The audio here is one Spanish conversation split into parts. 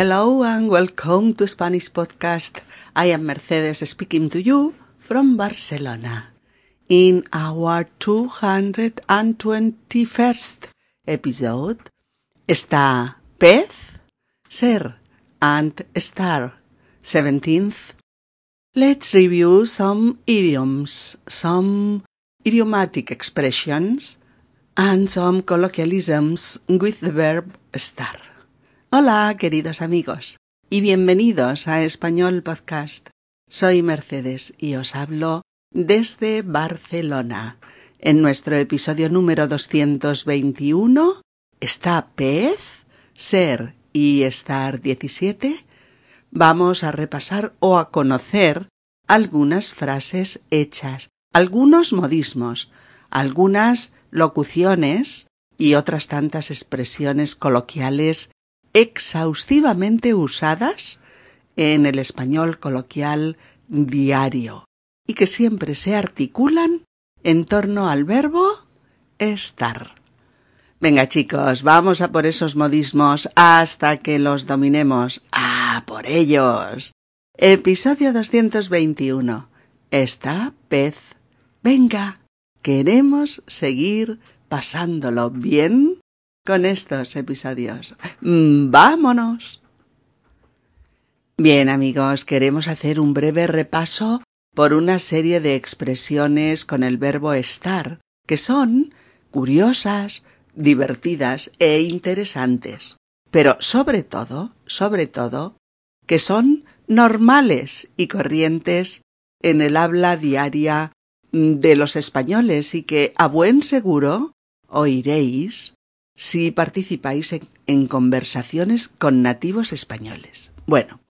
Hello and welcome to Spanish Podcast. I am Mercedes speaking to you from Barcelona. In our 221st episode está pez, ser and star. 17th. Let's review some idioms, some idiomatic expressions, and some colloquialisms with the verb estar. Hola, queridos amigos, y bienvenidos a Español Podcast. Soy Mercedes y os hablo desde Barcelona. En nuestro episodio número 221 está pez, ser y estar 17. Vamos a repasar o a conocer algunas frases hechas, algunos modismos, algunas locuciones y otras tantas expresiones coloquiales exhaustivamente usadas en el español coloquial diario y que siempre se articulan en torno al verbo estar. Venga chicos, vamos a por esos modismos hasta que los dominemos. ¡Ah, por ellos! Episodio 221. Está pez. Venga, queremos seguir pasándolo bien con estos episodios. Mm, ¡Vámonos! Bien amigos, queremos hacer un breve repaso por una serie de expresiones con el verbo estar, que son curiosas, divertidas e interesantes, pero sobre todo, sobre todo, que son normales y corrientes en el habla diaria de los españoles y que a buen seguro oiréis si participáis en, conversaciones con nativos españoles. Bueno,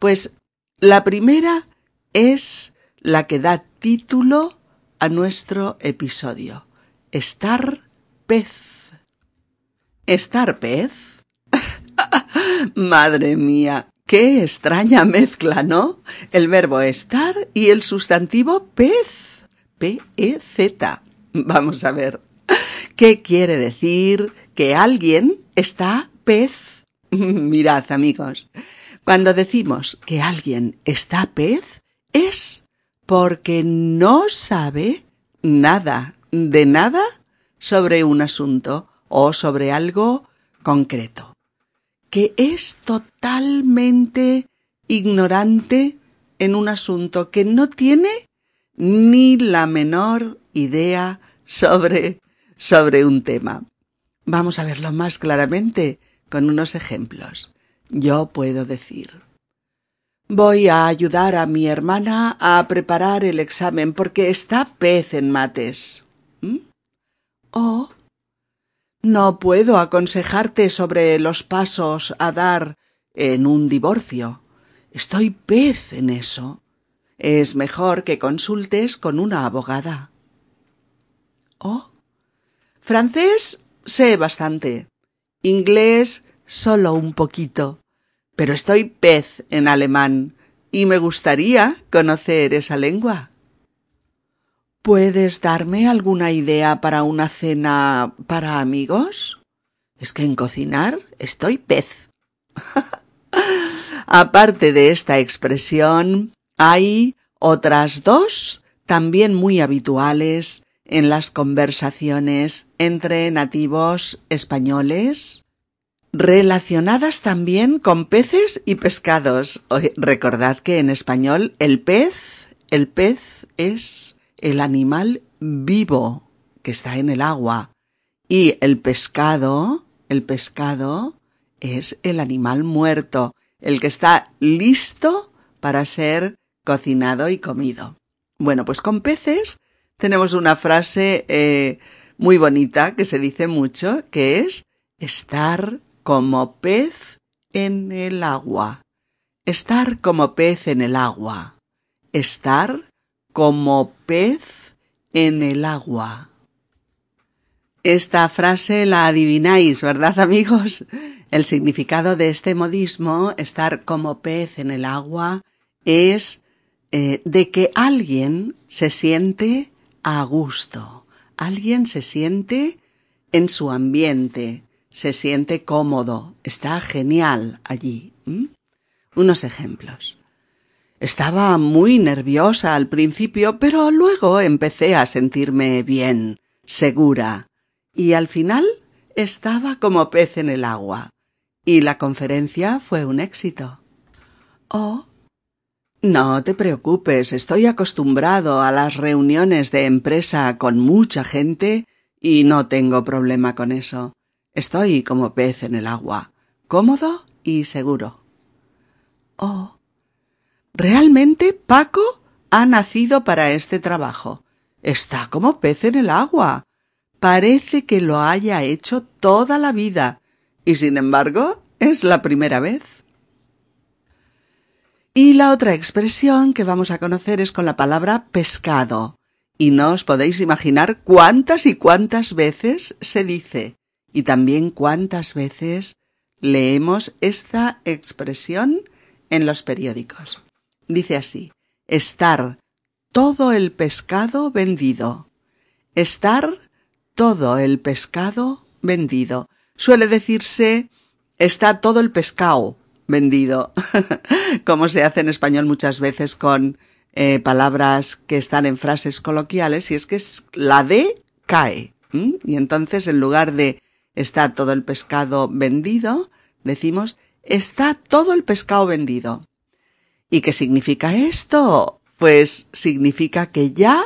pues la primera es la que da título a nuestro episodio. Estar pez. ¿Estar pez? Madre mía, qué extraña mezcla, ¿no? El verbo estar y el sustantivo pez. P-E-Z. Vamos a ver. ¿Qué quiere decir que alguien está pez? Mirad, amigos, cuando decimos que alguien está pez es porque no sabe nada de nada sobre un asunto o sobre algo concreto, que es totalmente ignorante en un asunto que no tiene ni la menor idea sobre sobre un tema. Vamos a verlo más claramente con unos ejemplos. Yo puedo decir Voy a ayudar a mi hermana a preparar el examen porque está pez en mates. ¿Mm? Oh. No puedo aconsejarte sobre los pasos a dar en un divorcio. Estoy pez en eso. Es mejor que consultes con una abogada. Oh. Francés sé bastante. Inglés solo un poquito. Pero estoy pez en alemán y me gustaría conocer esa lengua. ¿Puedes darme alguna idea para una cena para amigos? Es que en cocinar estoy pez. Aparte de esta expresión, hay otras dos también muy habituales en las conversaciones entre nativos españoles relacionadas también con peces y pescados. recordad que en español el pez, el pez es el animal vivo que está en el agua y el pescado, el pescado es el animal muerto, el que está listo para ser cocinado y comido. Bueno, pues con peces tenemos una frase eh, muy bonita que se dice mucho, que es estar como pez en el agua. Estar como pez en el agua. Estar como pez en el agua. Esta frase la adivináis, ¿verdad amigos? El significado de este modismo, estar como pez en el agua, es eh, de que alguien se siente a gusto. Alguien se siente en su ambiente, se siente cómodo, está genial allí, Unos ejemplos. Estaba muy nerviosa al principio, pero luego empecé a sentirme bien, segura, y al final estaba como pez en el agua. Y la conferencia fue un éxito. Oh. No te preocupes, estoy acostumbrado a las reuniones de empresa con mucha gente y no tengo problema con eso. Estoy como pez en el agua, cómodo y seguro. Oh. Realmente Paco ha nacido para este trabajo. Está como pez en el agua. Parece que lo haya hecho toda la vida. Y sin embargo, es la primera vez. Y la otra expresión que vamos a conocer es con la palabra pescado. Y no os podéis imaginar cuántas y cuántas veces se dice. Y también cuántas veces leemos esta expresión en los periódicos. Dice así, estar todo el pescado vendido. Estar todo el pescado vendido. Suele decirse está todo el pescado vendido, como se hace en español muchas veces con eh, palabras que están en frases coloquiales, y es que la D cae. Y entonces en lugar de está todo el pescado vendido, decimos está todo el pescado vendido. ¿Y qué significa esto? Pues significa que ya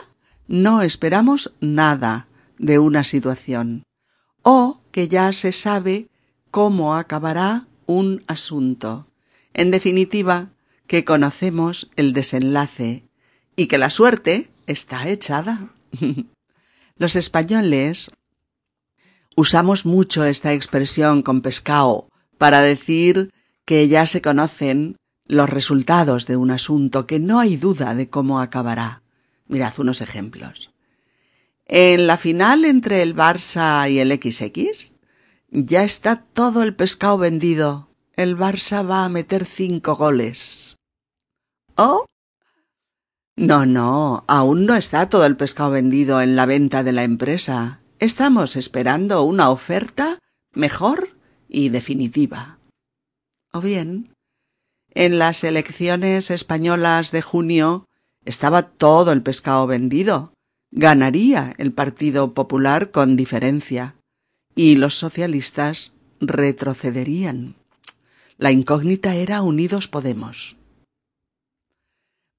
no esperamos nada de una situación o que ya se sabe cómo acabará un asunto. En definitiva, que conocemos el desenlace y que la suerte está echada. Los españoles usamos mucho esta expresión con pescado para decir que ya se conocen los resultados de un asunto que no hay duda de cómo acabará. Mirad unos ejemplos. En la final entre el Barça y el XX ya está todo el pescado vendido. El Barça va a meter cinco goles. ¿Oh? No, no, aún no está todo el pescado vendido en la venta de la empresa. Estamos esperando una oferta mejor y definitiva. O bien, en las elecciones españolas de junio estaba todo el pescado vendido. Ganaría el Partido Popular con diferencia y los socialistas retrocederían. La incógnita era Unidos Podemos.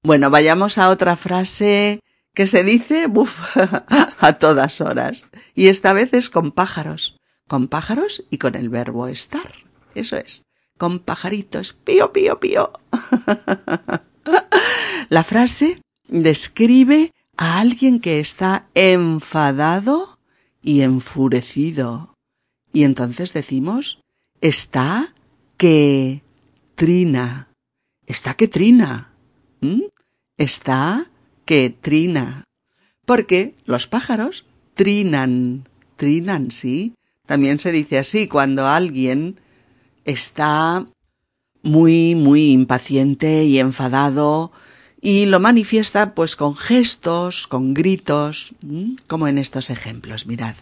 Bueno, vayamos a otra frase que se dice buf, a todas horas. Y esta vez es con pájaros. Con pájaros y con el verbo estar. Eso es con pajaritos, pío, pío, pío. La frase describe a alguien que está enfadado y enfurecido. Y entonces decimos, está que trina. Está que trina. ¿Mm? Está que trina. Porque los pájaros trinan. Trinan, sí. También se dice así cuando alguien está muy, muy impaciente y enfadado y lo manifiesta pues con gestos, con gritos, como en estos ejemplos, mirad.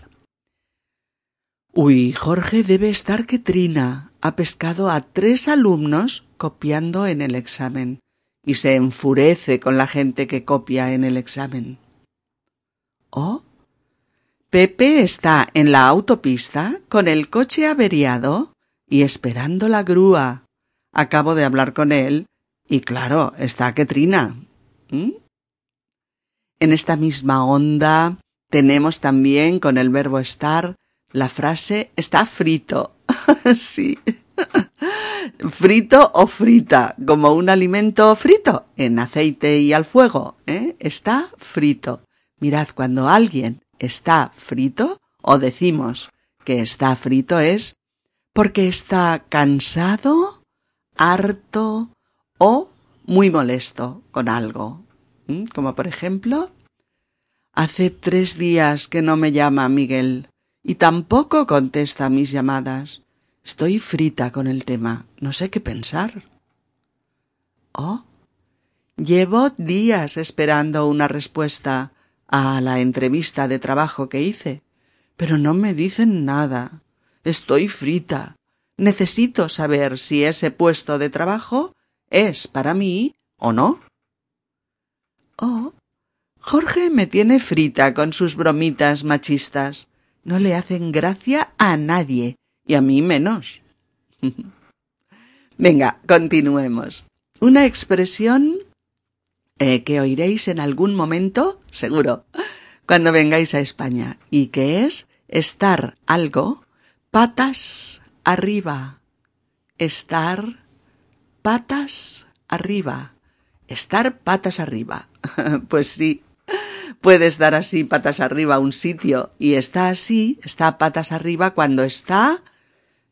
Uy, Jorge debe estar que trina. Ha pescado a tres alumnos copiando en el examen y se enfurece con la gente que copia en el examen. Oh, Pepe está en la autopista con el coche averiado y esperando la grúa. Acabo de hablar con él y claro, está que trina. ¿Mm? En esta misma onda tenemos también con el verbo estar la frase está frito. sí. frito o frita, como un alimento frito en aceite y al fuego. ¿eh? Está frito. Mirad, cuando alguien está frito o decimos que está frito es porque está cansado, harto o muy molesto con algo. Como por ejemplo, hace tres días que no me llama Miguel y tampoco contesta mis llamadas. Estoy frita con el tema, no sé qué pensar. Oh, llevo días esperando una respuesta a la entrevista de trabajo que hice, pero no me dicen nada. Estoy frita. necesito saber si ese puesto de trabajo es para mí o no. Oh, Jorge me tiene frita con sus bromitas machistas. No le hacen gracia a nadie, y a mí menos. Venga, continuemos. Una expresión eh, que oiréis en algún momento, seguro, cuando vengáis a España, y que es estar algo patas arriba. Estar patas arriba. Estar patas arriba. pues sí, puedes dar así patas arriba a un sitio y está así, está patas arriba cuando está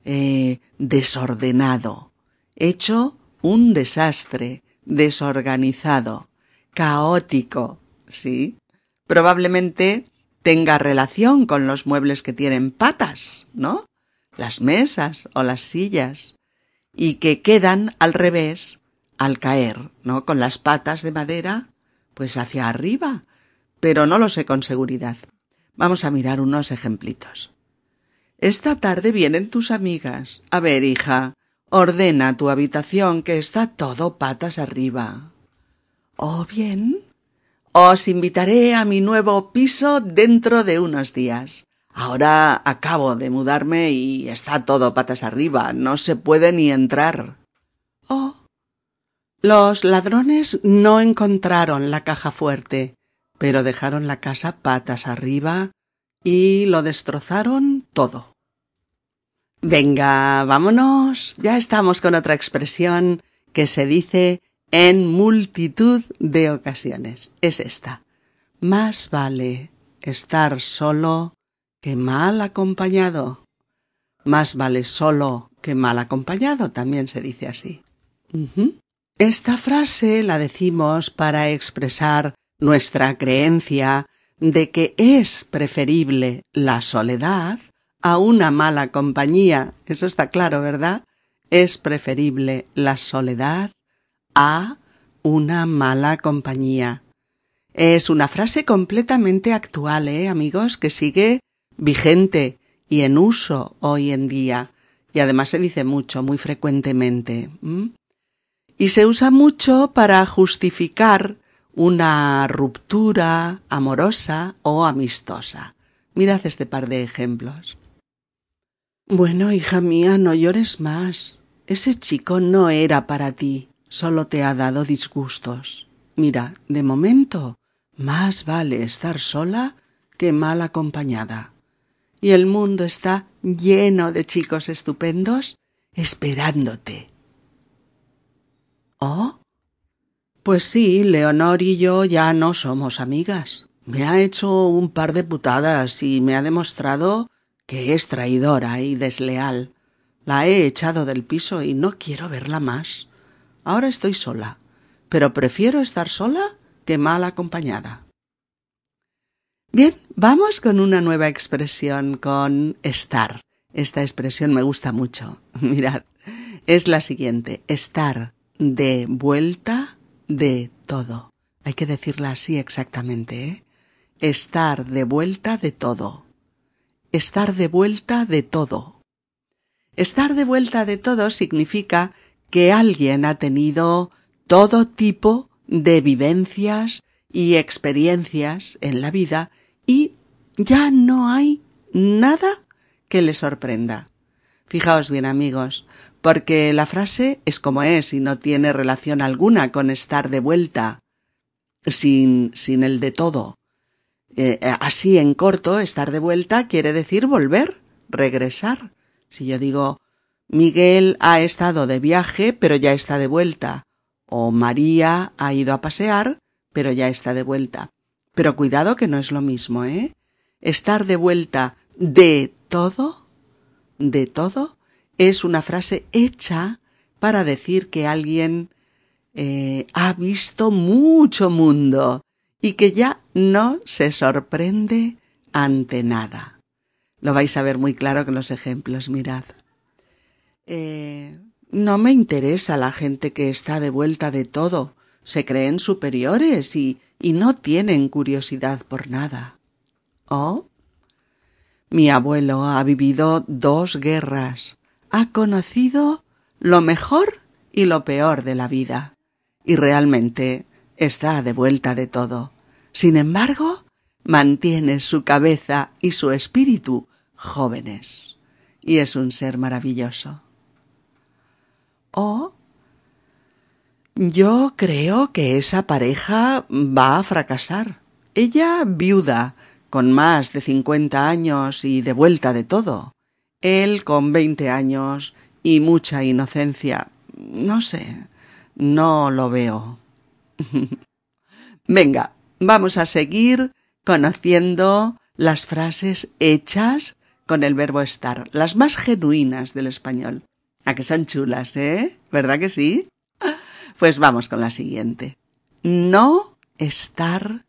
eh, desordenado, hecho un desastre, desorganizado, caótico, ¿sí? Probablemente tenga relación con los muebles que tienen patas, ¿no? Las mesas o las sillas, y que quedan al revés al caer, ¿no? Con las patas de madera, pues hacia arriba, pero no lo sé con seguridad. Vamos a mirar unos ejemplitos. Esta tarde vienen tus amigas. A ver, hija, ordena tu habitación que está todo patas arriba. Oh, bien. Os invitaré a mi nuevo piso dentro de unos días. Ahora acabo de mudarme y está todo patas arriba. No se puede ni entrar. Oh. Los ladrones no encontraron la caja fuerte pero dejaron la casa patas arriba y lo destrozaron todo. Venga, vámonos. Ya estamos con otra expresión que se dice en multitud de ocasiones. Es esta. Más vale estar solo que mal acompañado. Más vale solo que mal acompañado, también se dice así. Esta frase la decimos para expresar nuestra creencia de que es preferible la soledad a una mala compañía. Eso está claro, ¿verdad? Es preferible la soledad a una mala compañía. Es una frase completamente actual, ¿eh, amigos? Que sigue vigente y en uso hoy en día. Y además se dice mucho, muy frecuentemente. Y se usa mucho para justificar una ruptura amorosa o amistosa. Mirad este par de ejemplos. Bueno, hija mía, no llores más. Ese chico no era para ti, solo te ha dado disgustos. Mira, de momento, más vale estar sola que mal acompañada. Y el mundo está lleno de chicos estupendos esperándote. ¿Oh? Pues sí, Leonor y yo ya no somos amigas. Me ha hecho un par de putadas y me ha demostrado que es traidora y desleal. La he echado del piso y no quiero verla más. Ahora estoy sola, pero prefiero estar sola que mal acompañada. Bien, vamos con una nueva expresión, con estar. Esta expresión me gusta mucho. Mirad, es la siguiente, estar de vuelta de todo. Hay que decirla así exactamente, ¿eh? Estar de vuelta de todo. Estar de vuelta de todo. Estar de vuelta de todo significa que alguien ha tenido todo tipo de vivencias y experiencias en la vida y ya no hay nada que le sorprenda. Fijaos bien amigos, porque la frase es como es y no tiene relación alguna con estar de vuelta, sin, sin el de todo. Eh, así en corto, estar de vuelta quiere decir volver, regresar. Si yo digo Miguel ha estado de viaje, pero ya está de vuelta, o María ha ido a pasear, pero ya está de vuelta. Pero cuidado que no es lo mismo, ¿eh? Estar de vuelta de todo, de todo, es una frase hecha para decir que alguien eh, ha visto mucho mundo y que ya no se sorprende ante nada. Lo vais a ver muy claro con los ejemplos, mirad. Eh, no me interesa la gente que está de vuelta de todo, se creen superiores y, y no tienen curiosidad por nada. Oh, mi abuelo ha vivido dos guerras, ha conocido lo mejor y lo peor de la vida, y realmente está de vuelta de todo. Sin embargo, mantiene su cabeza y su espíritu jóvenes, y es un ser maravilloso. O yo creo que esa pareja va a fracasar. Ella viuda, con más de cincuenta años y de vuelta de todo. Él con veinte años y mucha inocencia. No sé, no lo veo. Venga, vamos a seguir conociendo las frases hechas con el verbo estar, las más genuinas del español. A que son chulas, ¿eh? ¿Verdad que sí? Pues vamos con la siguiente. No estar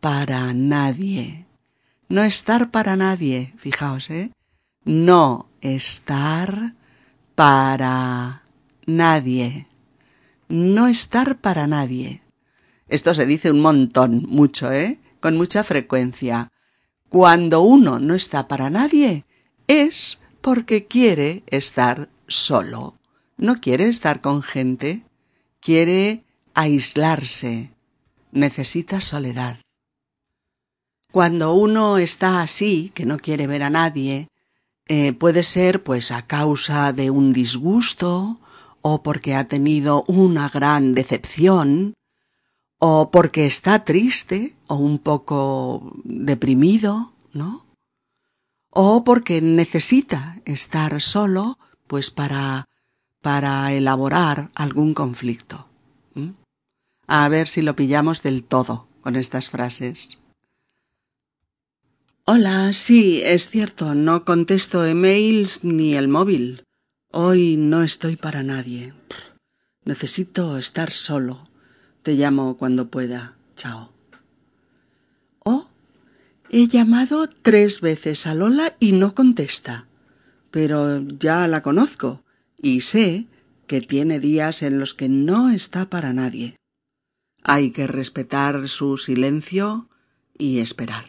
para nadie. No estar para nadie, fijaos, ¿eh? No estar para nadie. No estar para nadie. Esto se dice un montón, mucho, ¿eh? Con mucha frecuencia. Cuando uno no está para nadie, es porque quiere estar solo. No quiere estar con gente quiere aislarse, necesita soledad. Cuando uno está así, que no quiere ver a nadie, eh, puede ser pues a causa de un disgusto, o porque ha tenido una gran decepción, o porque está triste, o un poco deprimido, ¿no? O porque necesita estar solo, pues para para elaborar algún conflicto. A ver si lo pillamos del todo con estas frases. Hola, sí, es cierto, no contesto emails ni el móvil. Hoy no estoy para nadie. Necesito estar solo. Te llamo cuando pueda. Chao. Oh, he llamado tres veces a Lola y no contesta. Pero ya la conozco y sé que tiene días en los que no está para nadie. Hay que respetar su silencio y esperar.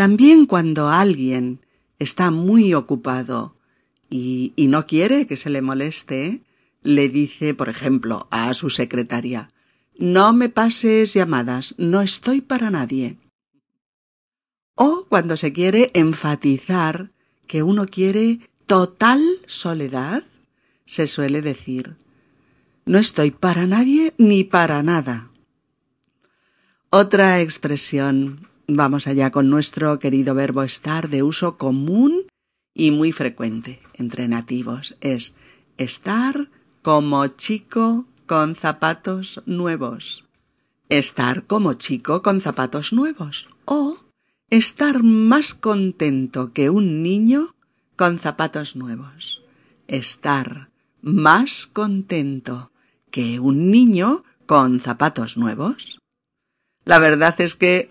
También cuando alguien está muy ocupado y, y, no quiere que se le moleste, le dice, por ejemplo, a su secretaria, no me pases llamadas, no estoy para nadie. O cuando se quiere enfatizar que uno quiere total soledad, se suele decir, no estoy para nadie ni para nada. Otra expresión, vamos allá con nuestro querido verbo estar de uso común y muy frecuente entre nativos, es estar como chico con zapatos nuevos. Estar como chico con zapatos nuevos. O estar más contento que un niño con zapatos nuevos. Estar más contento que un niño con zapatos nuevos. La verdad es que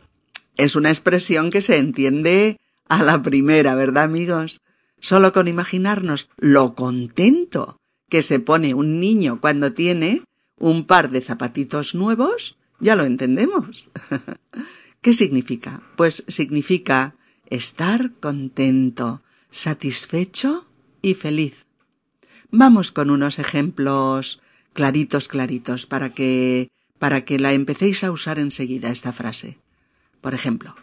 es una expresión que se entiende a la primera, ¿verdad, amigos? Solo con imaginarnos lo contento que se pone un niño cuando tiene un par de zapatitos nuevos, ya lo entendemos. ¿Qué significa? Pues significa estar contento, satisfecho y feliz. Vamos con unos ejemplos claritos, claritos, para que, para que la empecéis a usar enseguida esta frase. Por ejemplo,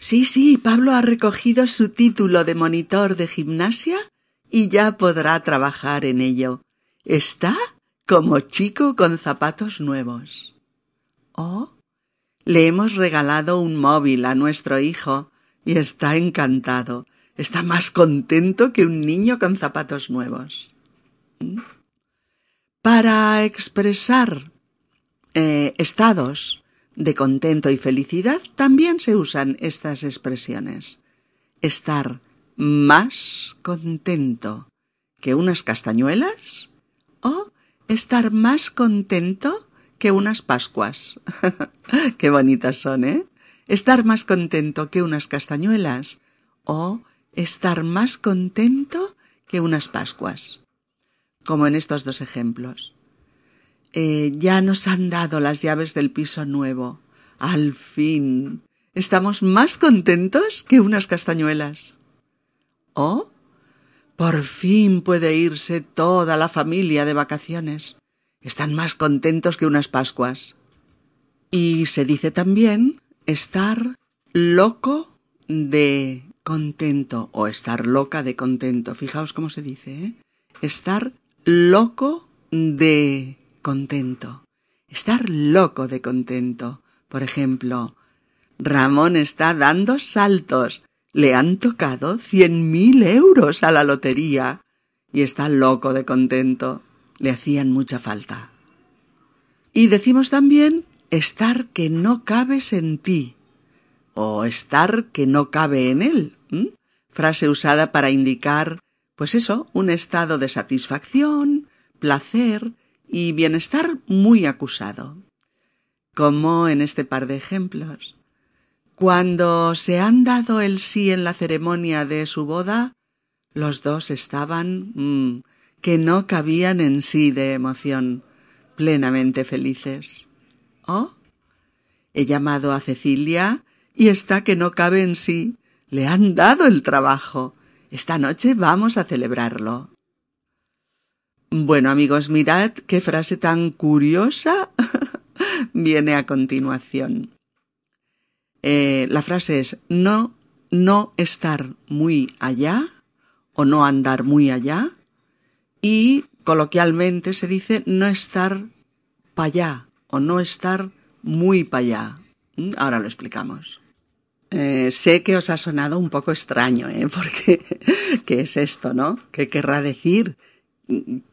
Sí, sí, Pablo ha recogido su título de monitor de gimnasia y ya podrá trabajar en ello. Está como chico con zapatos nuevos. Oh, le hemos regalado un móvil a nuestro hijo y está encantado está más contento que un niño con zapatos nuevos. Para expresar eh, estados de contento y felicidad también se usan estas expresiones. Estar más contento que unas castañuelas o estar más contento que unas pascuas. Qué bonitas son, ¿eh? Estar más contento que unas castañuelas o estar más contento que unas Pascuas, como en estos dos ejemplos. Eh, ya nos han dado las llaves del piso nuevo. Al fin. Estamos más contentos que unas castañuelas. O Por fin puede irse toda la familia de vacaciones. Están más contentos que unas Pascuas. Y se dice también estar loco de contento o estar loca de contento. Fijaos cómo se dice, ¿eh? Estar loco de contento. Estar loco de contento. Por ejemplo, Ramón está dando saltos. Le han tocado cien mil euros a la lotería. Y está loco de contento. Le hacían mucha falta. Y decimos también estar que no cabes en ti o estar que no cabe en él. Frase usada para indicar, pues eso, un estado de satisfacción, placer y bienestar muy acusado. Como en este par de ejemplos. Cuando se han dado el sí en la ceremonia de su boda, los dos estaban mm, que no cabían en sí de emoción, plenamente felices. Oh, he llamado a Cecilia y está que no cabe en sí. Le han dado el trabajo. Esta noche vamos a celebrarlo. Bueno, amigos, mirad qué frase tan curiosa viene a continuación. Eh, la frase es no, no estar muy allá o no andar muy allá y coloquialmente se dice no estar para allá o no estar muy para allá. ¿Mm? Ahora lo explicamos. Eh, sé que os ha sonado un poco extraño, ¿eh? Porque, ¿qué es esto, no? ¿Qué querrá decir?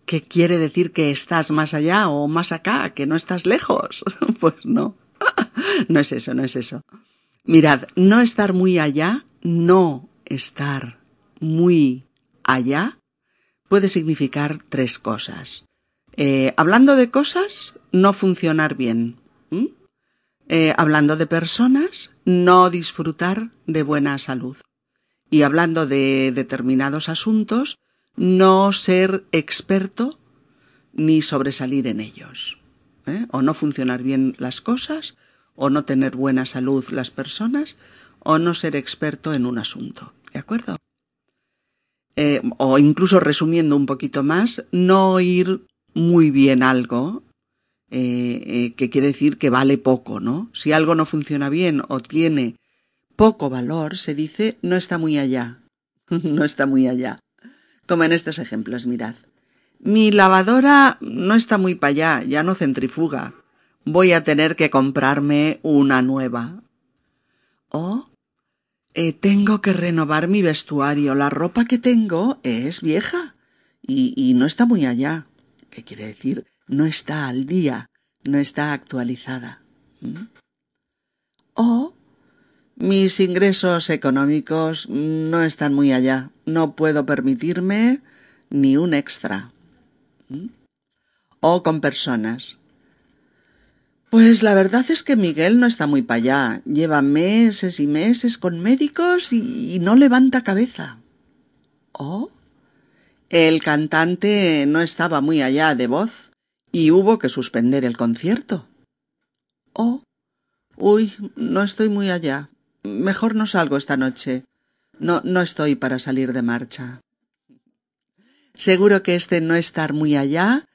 ¿Qué quiere decir que estás más allá o más acá, que no estás lejos? Pues no. No es eso, no es eso. Mirad, no estar muy allá, no estar muy allá, puede significar tres cosas. Eh, hablando de cosas, no funcionar bien. Eh, hablando de personas, no disfrutar de buena salud. Y hablando de determinados asuntos, no ser experto ni sobresalir en ellos. ¿eh? O no funcionar bien las cosas, o no tener buena salud las personas, o no ser experto en un asunto. ¿De acuerdo? Eh, o incluso resumiendo un poquito más, no ir muy bien algo, eh, que quiere decir que vale poco, ¿no? Si algo no funciona bien o tiene poco valor, se dice no está muy allá, no está muy allá. Como en estos ejemplos, mirad. Mi lavadora no está muy para allá, ya no centrifuga. Voy a tener que comprarme una nueva. O eh, tengo que renovar mi vestuario. La ropa que tengo es vieja y, y no está muy allá. ¿Qué quiere decir? no está al día, no está actualizada. ¿Mm? O mis ingresos económicos no están muy allá, no puedo permitirme ni un extra. ¿Mm? O con personas. Pues la verdad es que Miguel no está muy para allá. Lleva meses y meses con médicos y, no levanta cabeza. O el cantante no estaba muy allá de voz y hubo que suspender el concierto. Oh. Uy, no estoy muy allá. Mejor no salgo esta noche. No, no estoy para salir de marcha. Seguro que este no estar muy allá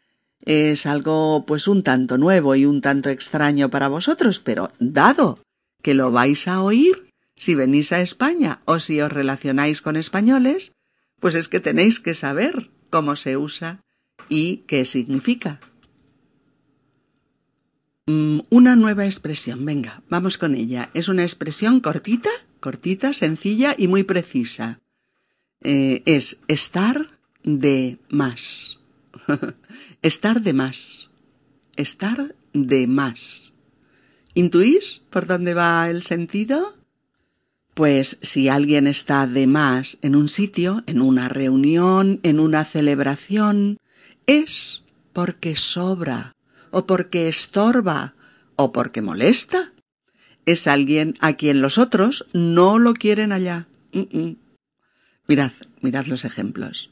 es algo pues un tanto nuevo y un tanto extraño para vosotros, pero dado que lo vais a oír si venís a España o si os relacionáis con españoles, pues es que tenéis que saber cómo se usa y qué significa. Mm, una nueva expresión, venga, vamos con ella. Es una expresión cortita, cortita, sencilla y muy precisa. Eh, es estar de más. estar de más. Estar de más. ¿Intuís por dónde va el sentido? Pues si alguien está de más en un sitio, en una reunión, en una celebración, es porque sobra, o porque estorba o porque molesta. Es alguien a quien los otros no lo quieren allá. Mirad, mirad los ejemplos.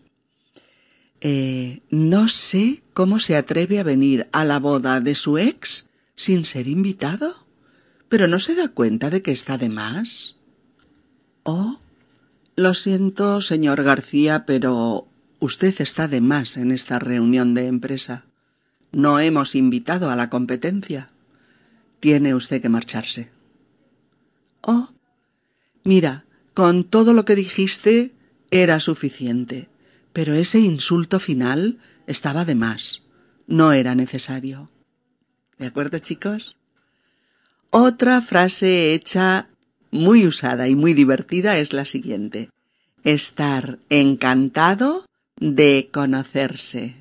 Eh, no sé cómo se atreve a venir a la boda de su ex sin ser invitado. Pero no se da cuenta de que está de más. Oh, lo siento, señor García, pero usted está de más en esta reunión de empresa. No hemos invitado a la competencia. Tiene usted que marcharse. Oh, mira, con todo lo que dijiste era suficiente, pero ese insulto final estaba de más. No era necesario. ¿De acuerdo, chicos? Otra frase hecha muy usada y muy divertida es la siguiente. Estar encantado de conocerse.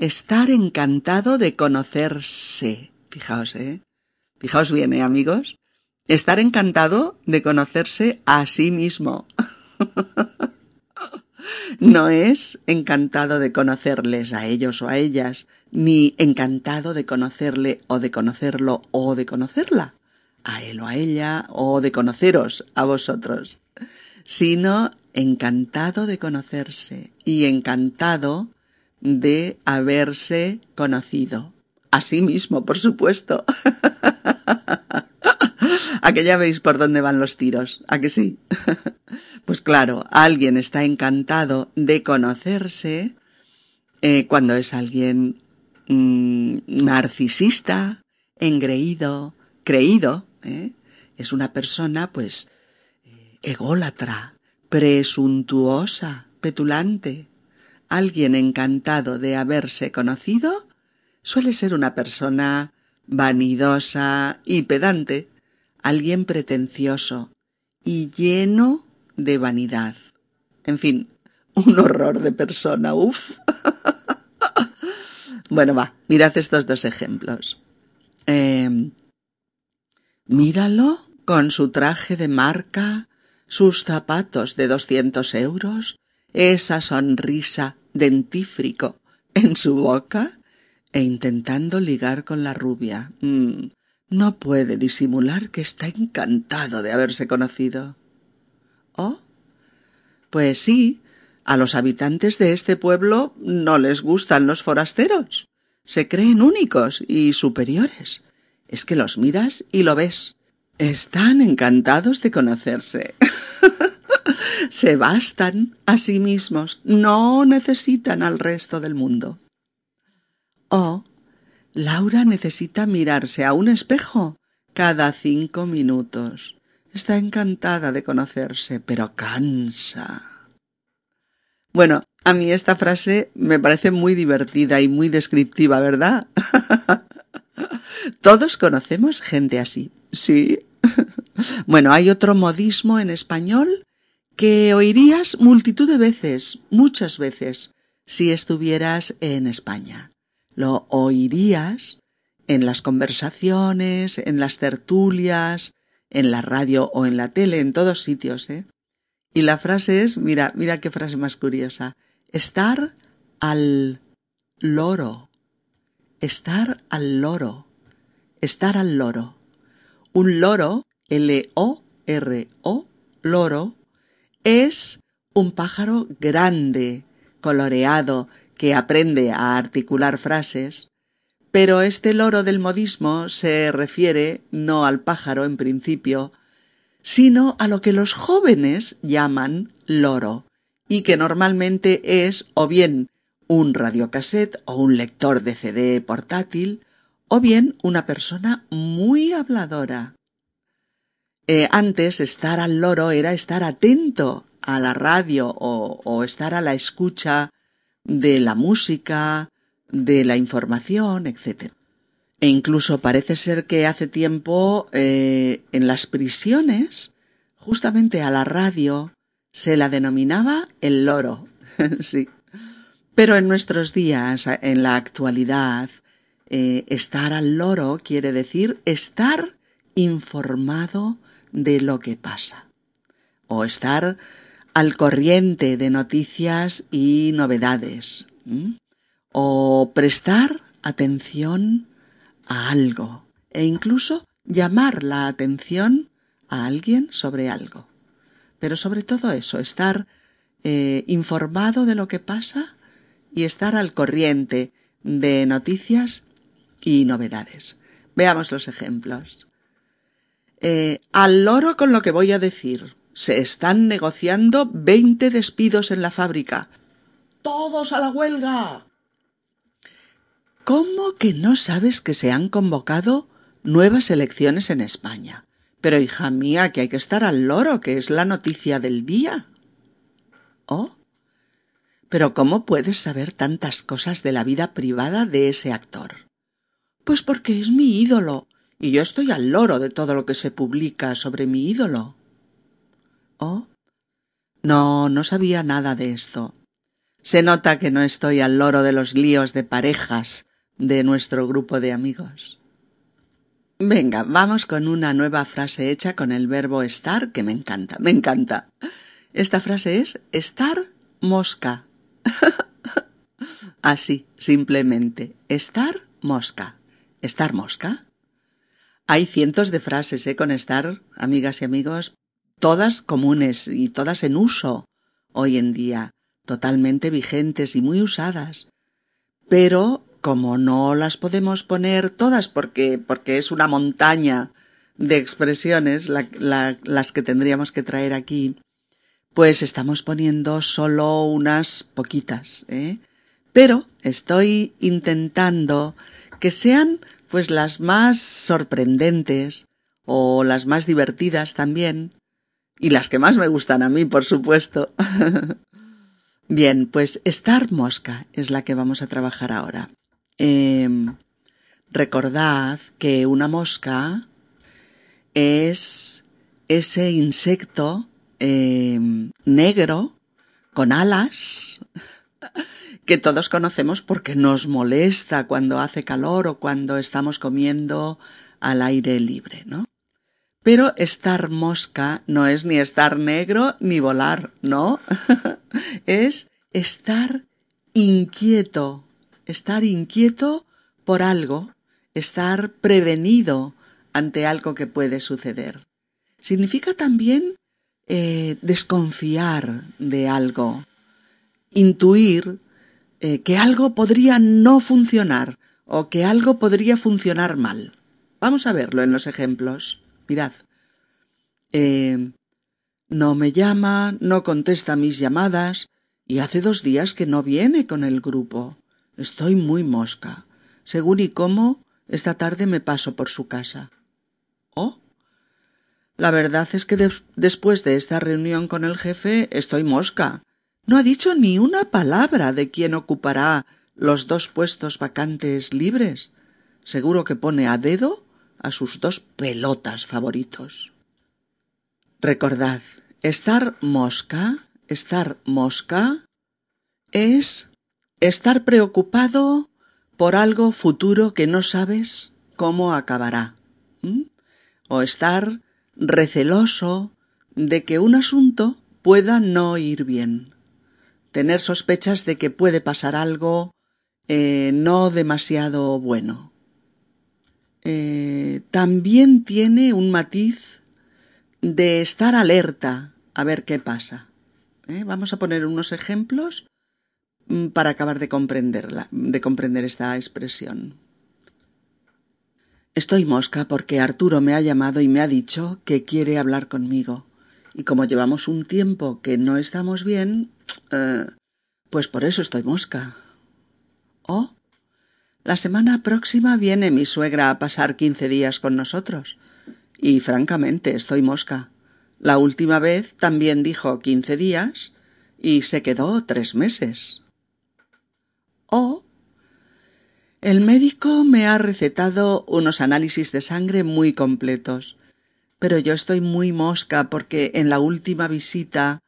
Estar encantado de conocerse. Fijaos, ¿eh? Fijaos bien, ¿eh, amigos? Estar encantado de conocerse a sí mismo. no es encantado de conocerles a ellos o a ellas, ni encantado de conocerle o de conocerlo o de conocerla, a él o a ella, o de conoceros a vosotros, sino encantado de conocerse y encantado de haberse conocido. A sí mismo, por supuesto. ¿A que ya veis por dónde van los tiros? ¿A que sí? pues claro, alguien está encantado de conocerse eh, cuando es alguien mm, narcisista, engreído, creído, ¿eh? es una persona, pues, eh, ególatra, presuntuosa, petulante. Alguien encantado de haberse conocido suele ser una persona vanidosa y pedante, alguien pretencioso y lleno de vanidad. En fin, un horror de persona, uff. bueno, va, mirad estos dos ejemplos. Eh, míralo con su traje de marca, sus zapatos de doscientos euros, esa sonrisa dentífrico en su boca e intentando ligar con la rubia. Mm, no puede disimular que está encantado de haberse conocido. ¿Oh? Pues sí, a los habitantes de este pueblo no les gustan los forasteros. Se creen únicos y superiores. Es que los miras y lo ves. Están encantados de conocerse. Se bastan a sí mismos. No necesitan al resto del mundo. Oh, Laura necesita mirarse a un espejo cada cinco minutos. Está encantada de conocerse, pero cansa. Bueno, a mí esta frase me parece muy divertida y muy descriptiva, ¿verdad? Todos conocemos gente así. Sí. bueno, hay otro modismo en español que oirías multitud de veces, muchas veces, si estuvieras en España lo oirías en las conversaciones, en las tertulias, en la radio o en la tele, en todos sitios, ¿eh? Y la frase es, mira, mira qué frase más curiosa, estar al loro, estar al loro, estar al loro. Un loro, L-O-R-O, loro, es un pájaro grande, coloreado, que aprende a articular frases, pero este loro del modismo se refiere no al pájaro en principio, sino a lo que los jóvenes llaman loro, y que normalmente es o bien un radiocassette o un lector de CD portátil, o bien una persona muy habladora. Eh, antes estar al loro era estar atento a la radio o, estar a la escucha de la música, de la información, etc. E incluso parece ser que hace tiempo eh, en las prisiones, justamente a la radio, se la denominaba el loro. sí. Pero en nuestros días, en la actualidad, eh, estar al loro quiere decir estar informado de lo que pasa. O estar al corriente de noticias y novedades. O prestar atención a algo e incluso llamar la atención a alguien sobre algo. Pero sobre todo eso, estar eh, informado de lo que pasa y estar al corriente de noticias y novedades. Veamos los ejemplos. Eh, al loro con lo que voy a decir. Se están negociando veinte despidos en la fábrica. Todos a la huelga. ¿Cómo que no sabes que se han convocado nuevas elecciones en España? Pero hija mía, que hay que estar al loro, que es la noticia del día. ¿Oh? Pero ¿cómo puedes saber tantas cosas de la vida privada de ese actor? Pues porque es mi ídolo, y yo estoy al loro de todo lo que se publica sobre mi ídolo. ¿Oh? No, no sabía nada de esto. Se nota que no estoy al loro de los líos de parejas de nuestro grupo de amigos. Venga, vamos con una nueva frase hecha con el verbo estar que me encanta, me encanta. Esta frase es estar mosca. Así, simplemente, estar mosca. ¿Estar mosca? Hay cientos de frases ¿eh? con estar, amigas y amigos, todas comunes y todas en uso hoy en día, totalmente vigentes y muy usadas. Pero como no las podemos poner todas porque, porque es una montaña de expresiones las que tendríamos que traer aquí, pues estamos poniendo solo unas poquitas, ¿eh? Pero estoy intentando que sean pues las más sorprendentes o las más divertidas también y las que más me gustan a mí, por supuesto. Bien, pues estar mosca es la que vamos a trabajar ahora. Em, recordad que una mosca es ese insecto em, negro con alas que todos conocemos porque nos molesta cuando hace calor o cuando estamos comiendo al aire libre, ¿no? Pero estar mosca no es ni estar negro ni volar, ¿no? es estar inquieto, estar inquieto por algo, estar prevenido ante algo que puede suceder. Significa también eh, desconfiar de algo, intuir eh, que algo podría no funcionar o que algo podría funcionar mal. Vamos a verlo en los ejemplos. Mirad. Eh, no me llama, no contesta mis llamadas, y hace dos días que no viene con el grupo. Estoy muy mosca. Según y cómo, esta tarde me paso por su casa. ¿Oh? La verdad es que después de esta reunión con el jefe estoy mosca. No ha dicho ni una palabra de quién ocupará los dos puestos vacantes libres. Seguro que pone a dedo a sus dos pelotas favoritos. Recordad, estar mosca, estar mosca es Estar preocupado por algo futuro que no sabes cómo acabará. O estar receloso de que un asunto pueda no ir bien. Tener sospechas de que puede pasar algo eh, no demasiado bueno. Eh, también tiene un matiz de estar alerta a ver qué pasa. ¿Eh? Vamos a poner unos ejemplos Mm, para acabar de comprenderla, de comprender esta expresión. Estoy mosca porque Arturo me ha llamado y me ha dicho que quiere hablar conmigo. Y como llevamos un tiempo que no estamos bien, eh, pues por eso estoy mosca. Oh, la semana próxima viene mi suegra a pasar quince días con nosotros. Y francamente estoy mosca. La última vez también dijo quince días y se quedó tres meses. O el médico me ha recetado unos análisis de sangre muy completos, pero yo estoy muy mosca porque en la última visita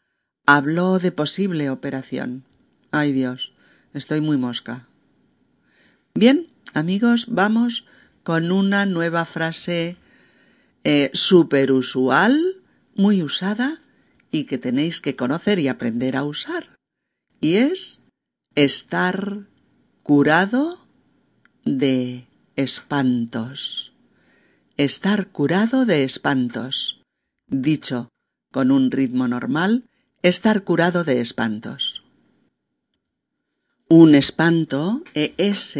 habló de posible operación. Ay Dios, estoy muy mosca. Bien, amigos, vamos con una nueva frase eh, superusual, muy usada y que tenéis que conocer y aprender a usar. Y es estar curado de espantos. Estar curado de espantos. Dicho con un ritmo normal, estar curado de espantos. Un espanto, E-S-P-A-N-T-O,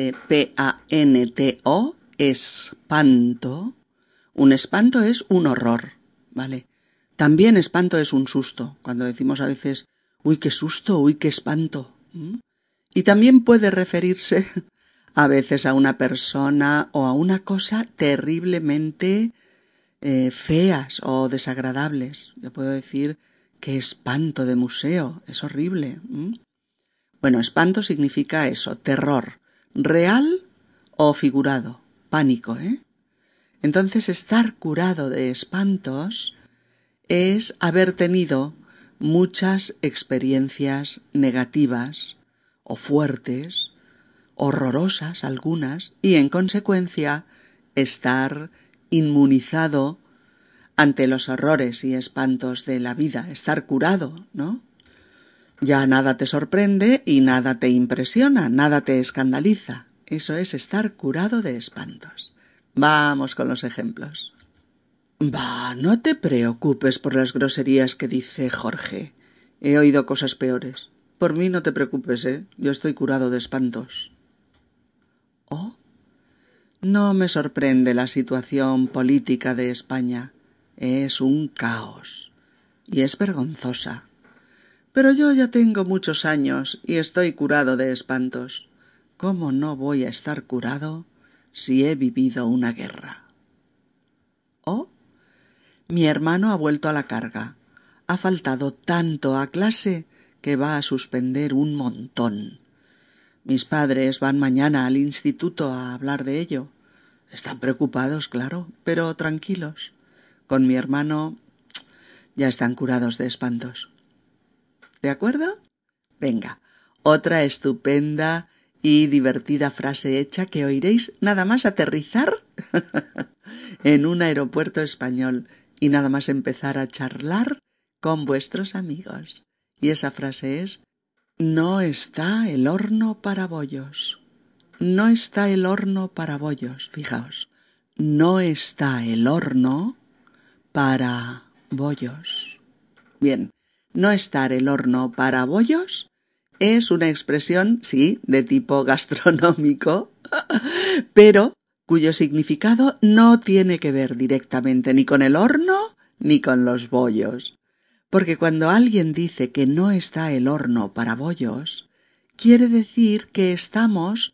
espanto. Un espanto es un horror, ¿vale? También espanto es un susto. Cuando decimos a veces, uy, qué susto, uy, qué espanto, Y también puede referirse a veces a una persona o a una cosa terriblemente eh, feas o desagradables. Yo puedo decir que espanto de museo, es horrible. Bueno, espanto significa eso, terror, real o figurado, pánico, ¿eh? Entonces estar curado de espantos es haber tenido muchas experiencias negativas o fuertes, horrorosas algunas, y en consecuencia estar inmunizado ante los horrores y espantos de la vida, estar curado, ¿no? Ya nada te sorprende y nada te impresiona, nada te escandaliza. Eso es estar curado de espantos. Vamos con los ejemplos. Bah, no te preocupes por las groserías que dice Jorge. He oído cosas peores. Por mí no te preocupes, ¿eh? Yo estoy curado de espantos. Oh, no me sorprende la situación política de España. Es un caos. Y es vergonzosa. Pero yo ya tengo muchos años y estoy curado de espantos. ¿Cómo no voy a estar curado si he vivido una guerra? Oh, mi hermano ha vuelto a la carga. Ha faltado tanto a clase que va a suspender un montón. Mis padres van mañana al instituto a hablar de ello. Están preocupados, claro, pero tranquilos. Con mi hermano ya están curados de espantos. ¿De acuerdo? Venga, otra estupenda y divertida frase hecha que oiréis nada más aterrizar en un aeropuerto español y nada más empezar a charlar con vuestros amigos. Y esa frase es No está el horno para bollos. No está el horno para bollos. Fijaos. No está el horno para bollos. Bien, no estar el horno para bollos es una expresión, sí, de tipo gastronómico, pero cuyo significado no tiene que ver directamente ni con el horno ni con los bollos. Porque cuando alguien dice que no está el horno para bollos, quiere decir que estamos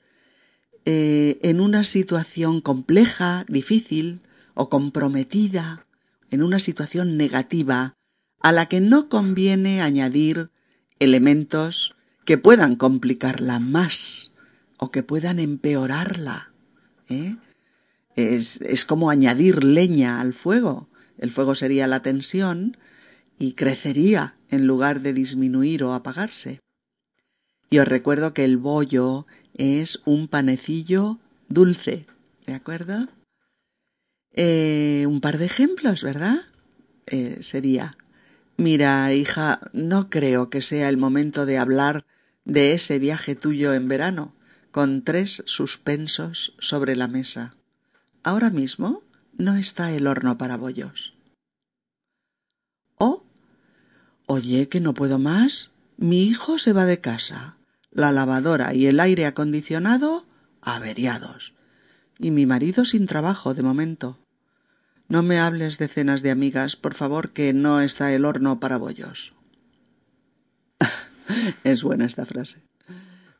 eh, en una situación compleja, difícil o comprometida, en una situación negativa, a la que no conviene añadir elementos que puedan complicarla más o que puedan empeorarla. ¿eh? Es, es como añadir leña al fuego. El fuego sería la tensión y crecería en lugar de disminuir o apagarse. Y os recuerdo que el bollo es un panecillo dulce, ¿de acuerdo? Eh, un par de ejemplos, ¿verdad? Eh, sería, mira, hija, no creo que sea el momento de hablar de ese viaje tuyo en verano, con tres suspensos sobre la mesa. Ahora mismo no está el horno para bollos. Oh, Oye, que no puedo más. Mi hijo se va de casa. La lavadora y el aire acondicionado averiados. Y mi marido sin trabajo de momento. No me hables de cenas de amigas, por favor, que no está el horno para bollos. es buena esta frase.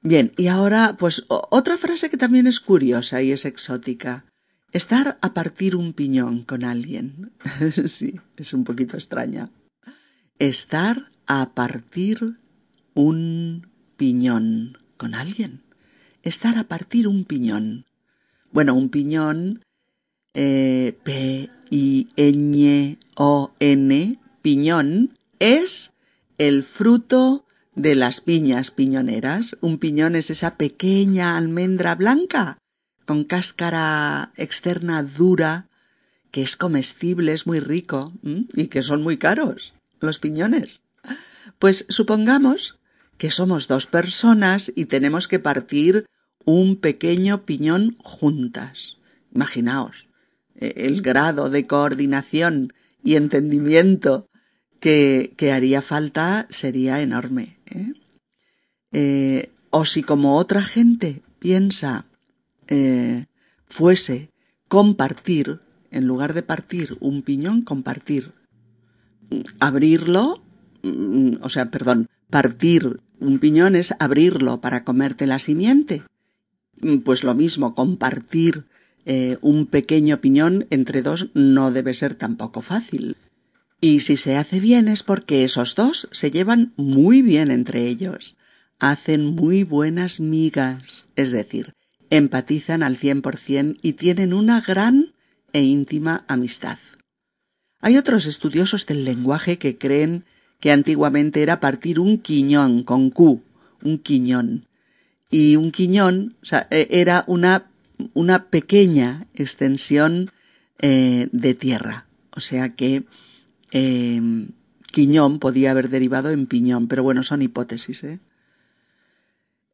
Bien, y ahora, pues otra frase que también es curiosa y es exótica. Estar a partir un piñón con alguien. sí, es un poquito extraña estar a partir un piñón con alguien. Estar a partir un piñón. Bueno, un piñón, eh, P-I-Ñ-O-N, piñón, es el fruto de las piñas piñoneras. Un piñón es esa pequeña almendra blanca con cáscara externa dura que es comestible, es muy rico y que son muy caros los piñones. Pues supongamos que somos dos personas y tenemos que partir un pequeño piñón juntas. Imaginaos el grado de coordinación y entendimiento que, que haría falta sería enorme. ¿eh? Eh, o si como otra gente piensa eh, fuese compartir, en lugar de partir un piñón, compartir abrirlo, mm, o sea, perdón, partir un piñón es abrirlo para comerte la simiente. Pues lo mismo, compartir eh, un pequeño piñón entre dos no debe ser tampoco fácil. Y si se hace bien es porque esos dos se llevan muy bien entre ellos, hacen muy buenas migas, es decir, empatizan al cien por cien y tienen una gran e íntima amistad. Hay otros estudiosos del lenguaje que creen que antiguamente era partir un quiñón con Q, un quiñón. Y un quiñón e, era una, una pequeña extensión eh, de tierra. O sea que eh, quiñón podía haber derivado en piñón, pero bueno, son hipótesis, ¿eh?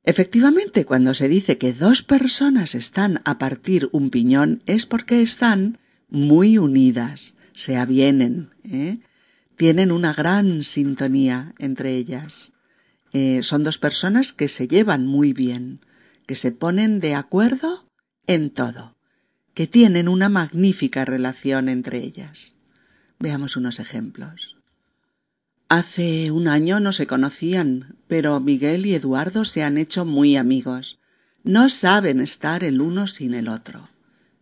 Efectivamente, cuando se dice que dos personas están a partir un piñón es porque están muy unidas, se avienen, ¿eh? tienen una gran sintonía entre ellas. Eh, son dos personas que se llevan muy bien, que se ponen de acuerdo en todo, que tienen una magnífica relación entre ellas. Veamos unos ejemplos. Hace un año no se conocían, pero Miguel y Eduardo se han hecho muy amigos. No saben estar el uno sin el otro.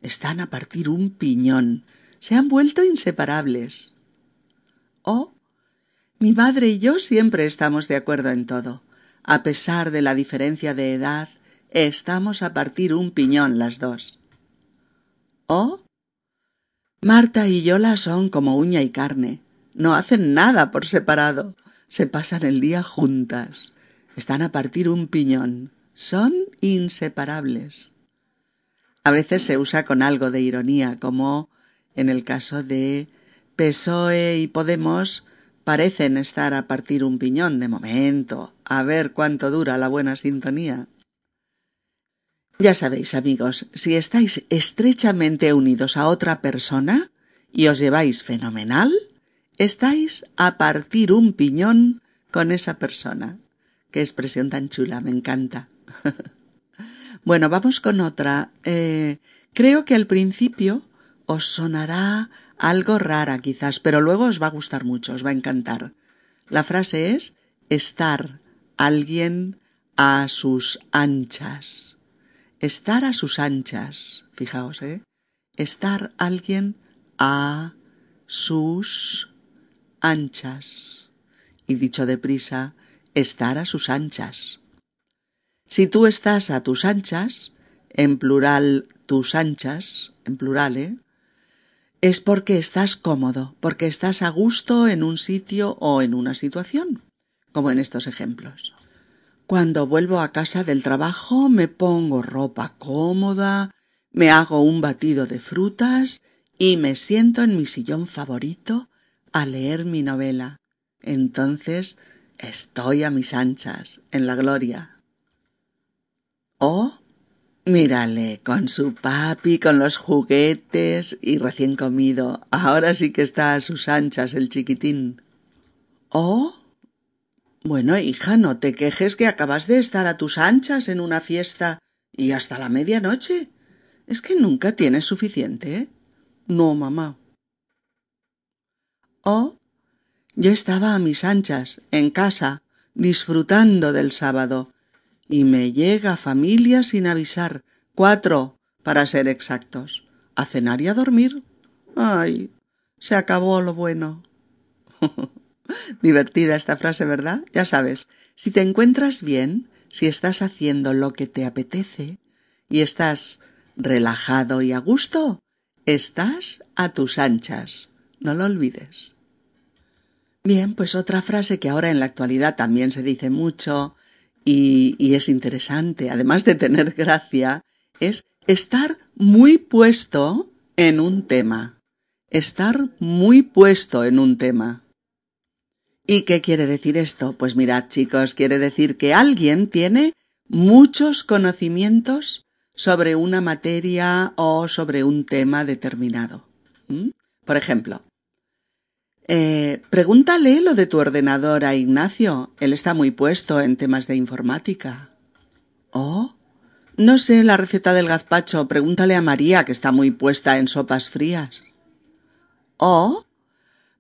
Están a partir un piñón. Se han vuelto inseparables. Oh, mi madre y yo siempre estamos de acuerdo en todo. A pesar de la diferencia de edad, estamos a partir un piñón las dos. Oh, Marta y Yola son como uña y carne. No hacen nada por separado. Se pasan el día juntas. Están a partir un piñón. Son inseparables. A veces se usa con algo de ironía, como en el caso de PSOE y Podemos parecen estar a partir un piñón de momento, a ver cuánto dura la buena sintonía. Ya sabéis, amigos, si estáis estrechamente unidos a otra persona y os lleváis fenomenal, estáis a partir un piñón con esa persona. Qué expresión tan chula, me encanta. bueno, vamos con otra. Eh, creo que al principio os sonará algo rara quizás, pero luego os va a gustar mucho, os va a encantar. La frase es estar alguien a sus anchas. Estar a sus anchas, fijaos, ¿eh? Estar alguien a sus anchas. Y dicho deprisa, estar a sus anchas. Si tú estás a tus anchas, en plural tus anchas, en plural, ¿eh? es porque estás cómodo, porque estás a gusto en un sitio o en una situación, como en estos ejemplos. Cuando vuelvo a casa del trabajo me pongo ropa cómoda, me hago un batido de frutas y me siento en mi sillón favorito a leer mi novela. Entonces estoy a mis anchas, en la gloria. Oh, mírale, con su papi, con los juguetes y recién comido. Ahora sí que está a sus anchas el chiquitín. Oh, bueno, hija, no te quejes que acabas de estar a tus anchas en una fiesta y hasta la medianoche. Es que nunca tienes suficiente, ¿eh? No, mamá. Oh, yo estaba a mis anchas, en casa, disfrutando del sábado, y me llega familia sin avisar, cuatro, para ser exactos, a cenar y a dormir. Ay, se acabó lo bueno. Divertida esta frase, ¿verdad? Ya sabes, si te encuentras bien, si estás haciendo lo que te apetece y estás relajado y a gusto, estás a tus anchas. No lo olvides. Bien, pues otra frase que ahora en la actualidad también se dice mucho y, es interesante, además de tener gracia, es estar muy puesto en un tema. Estar muy puesto en un tema. ¿Y qué quiere decir esto? Pues mirad, chicos, quiere decir que alguien tiene muchos conocimientos sobre una materia o sobre un tema determinado. ¿Mm? Por ejemplo, eh, pregúntale lo de tu ordenador a Ignacio. Él está muy puesto en temas de informática. Oh, no sé la receta del gazpacho. Pregúntale a María, que está muy puesta en sopas frías. Oh,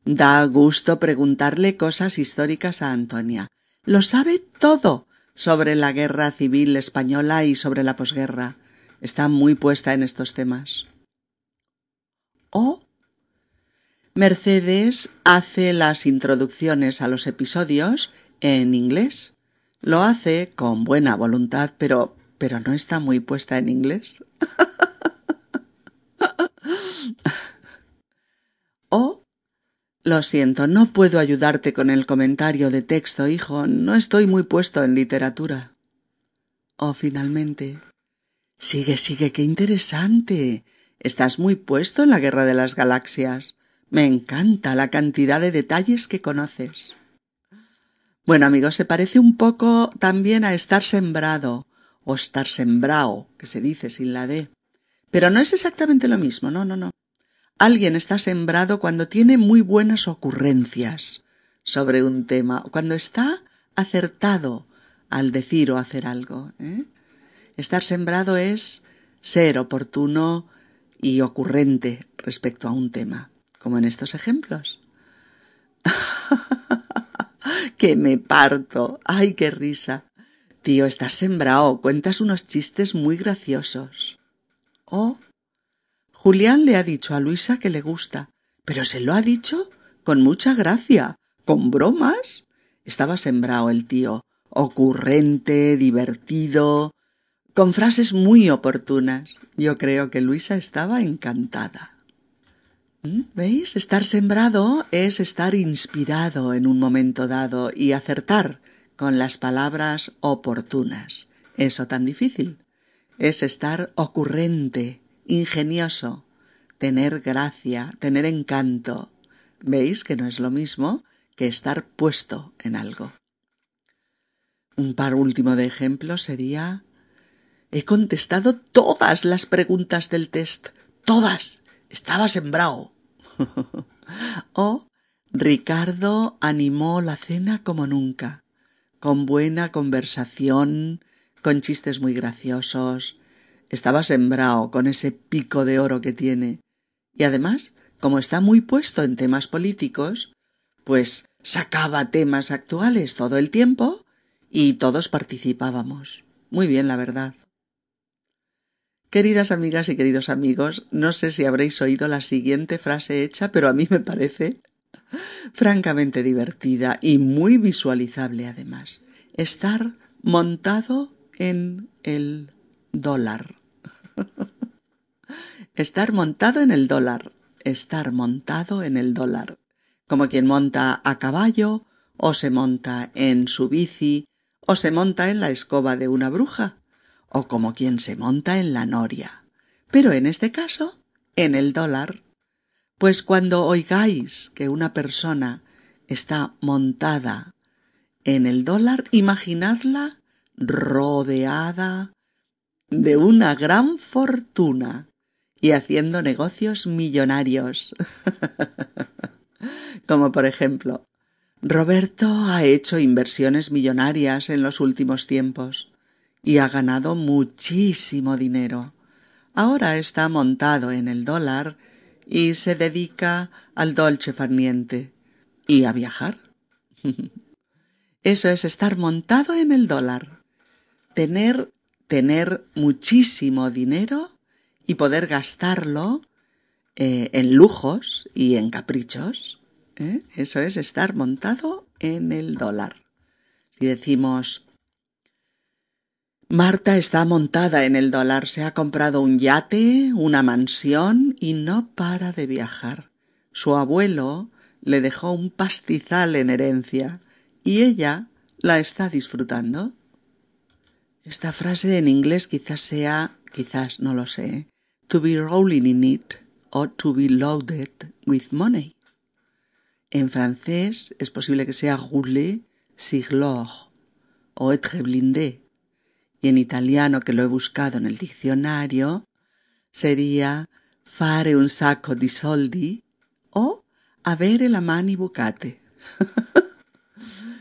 Da gusto preguntarle cosas históricas a Antonia. lo sabe todo sobre la guerra civil española y sobre la posguerra. Está muy puesta en estos temas. O Mercedes hace las introducciones a los episodios en inglés. Lo hace con buena voluntad, pero pero no está muy puesta en inglés. o Lo siento, no puedo ayudarte con el comentario de texto, hijo, no estoy muy puesto en literatura. O finalmente Sigue, sigue, qué interesante. Estás muy puesto en la guerra de las galaxias. Me encanta la cantidad de detalles que conoces. Bueno, amigos, se parece un poco también a estar sembrado o estar sembrado, que se dice sin la D. Pero no es exactamente lo mismo, no, no, no. Alguien está sembrado cuando tiene muy buenas ocurrencias sobre un tema, cuando está acertado al decir o hacer algo. ¿eh? Estar sembrado es ser oportuno y ocurrente respecto a un tema como en estos ejemplos. que me parto. ¡Ay, qué risa! Tío, estás sembrado, cuentas unos chistes muy graciosos. Oh. Julián le ha dicho a Luisa que le gusta, pero se lo ha dicho con mucha gracia, con bromas. Estaba sembrado el tío, ocurrente, divertido, con frases muy oportunas. Yo creo que Luisa estaba encantada. ¿Mm? ¿Veis? Estar sembrado es estar inspirado en un momento dado y acertar con las palabras oportunas. Eso tan difícil. Es estar ocurrente, ingenioso, tener gracia, tener encanto. ¿Veis que no es lo mismo que estar puesto en algo? Un par último de ejemplos sería He contestado todas las preguntas del test. Todas. Estaba sembrado. o Ricardo animó la cena como nunca, con buena conversación, con chistes muy graciosos. Estaba sembrado con ese pico de oro que tiene. Y además, como está muy puesto en temas políticos, pues sacaba temas actuales todo el tiempo y todos participábamos. Muy bien, la verdad. Queridas amigas y queridos amigos, no sé si habréis oído la siguiente frase hecha, pero a mí me parece francamente divertida y muy visualizable además. Estar montado en el dólar. Estar montado en el dólar. Estar montado en el dólar. Como quien monta a caballo, o se monta en su bici, o se monta en la escoba de una bruja o como quien se monta en la noria, pero en este caso en el dólar. Pues cuando oigáis que una persona está montada en el dólar, imaginadla rodeada de una gran fortuna y haciendo negocios millonarios. Como por ejemplo, Roberto ha hecho inversiones millonarias en los últimos tiempos y ha ganado muchísimo dinero. Ahora está montado en el dólar y se dedica al dolce farniente y a viajar. Eso es estar montado en el dólar. Tener, tener muchísimo dinero y poder gastarlo eh, en lujos y en caprichos. ¿eh? Eso es estar montado en el dólar. Si decimos Marta está montada en el dólar, se ha comprado un yate, una mansión y no para de viajar. Su abuelo le dejó un pastizal en herencia y ella la está disfrutando. Esta frase en inglés quizás sea, quizás no lo sé, to be rolling in it or to be loaded with money. En francés es posible que sea rouler sur l'or o être blindé y en italiano, que lo he buscado en el diccionario, sería fare un sacco di soldi o avere la mani bucate.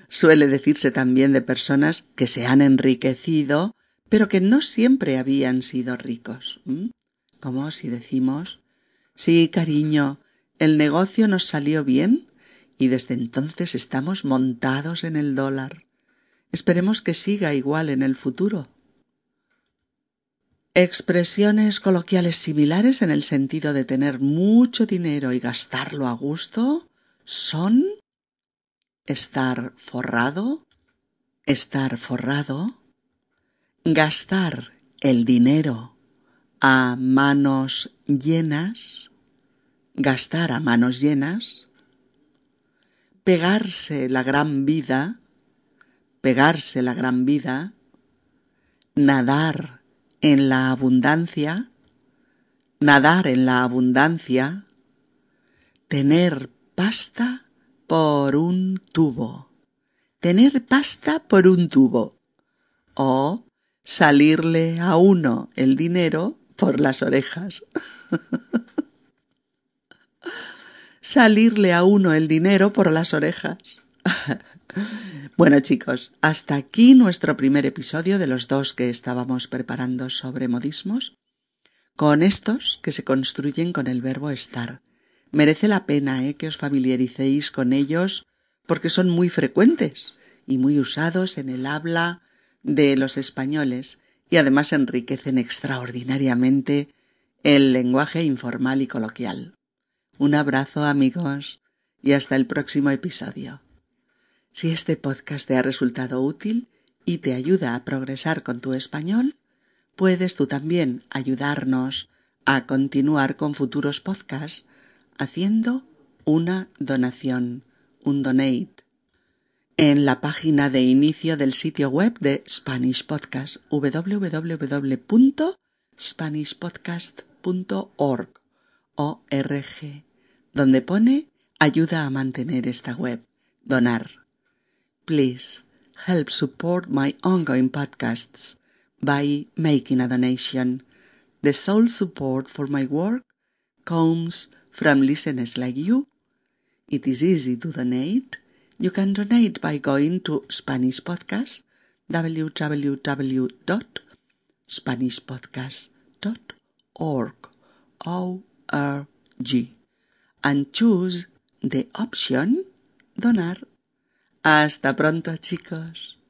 Suele decirse también de personas que se han enriquecido, pero que no siempre habían sido ricos. Como si decimos, sí, cariño, el negocio nos salió bien y desde entonces estamos montados en el dólar. Esperemos que siga igual en el futuro. Expresiones coloquiales similares en el sentido de tener mucho dinero y gastarlo a gusto son estar forrado, estar forrado, gastar el dinero a manos llenas, gastar a manos llenas, pegarse la gran vida, pegarse la gran vida, nadar en la abundancia, nadar en la abundancia, tener pasta por un tubo, tener pasta por un tubo, o salirle a uno el dinero por las orejas. salirle a uno el dinero por las orejas. bueno chicos, hasta aquí nuestro primer episodio de los dos que estábamos preparando sobre modismos, con estos que se construyen con el verbo estar. Merece la pena ¿eh? que os familiaricéis con ellos porque son muy frecuentes y muy usados en el habla de los españoles y además enriquecen extraordinariamente el lenguaje informal y coloquial. Un abrazo amigos y hasta el próximo episodio. Si este podcast te ha resultado útil y te ayuda a progresar con tu español, puedes tú también ayudarnos a continuar con futuros podcasts haciendo una donación, un donate, en la página de inicio del sitio web de Spanish Podcast www.spanishpodcast.org donde pone ayuda a mantener esta web, donar. Please help support my ongoing podcasts by making a donation. The sole support for my work comes from listeners like you. It is easy to donate. You can donate by going to Spanish Podcast, www.spanishpodcast.org, O-R-G and choose the option donar. Hasta pronto chicos.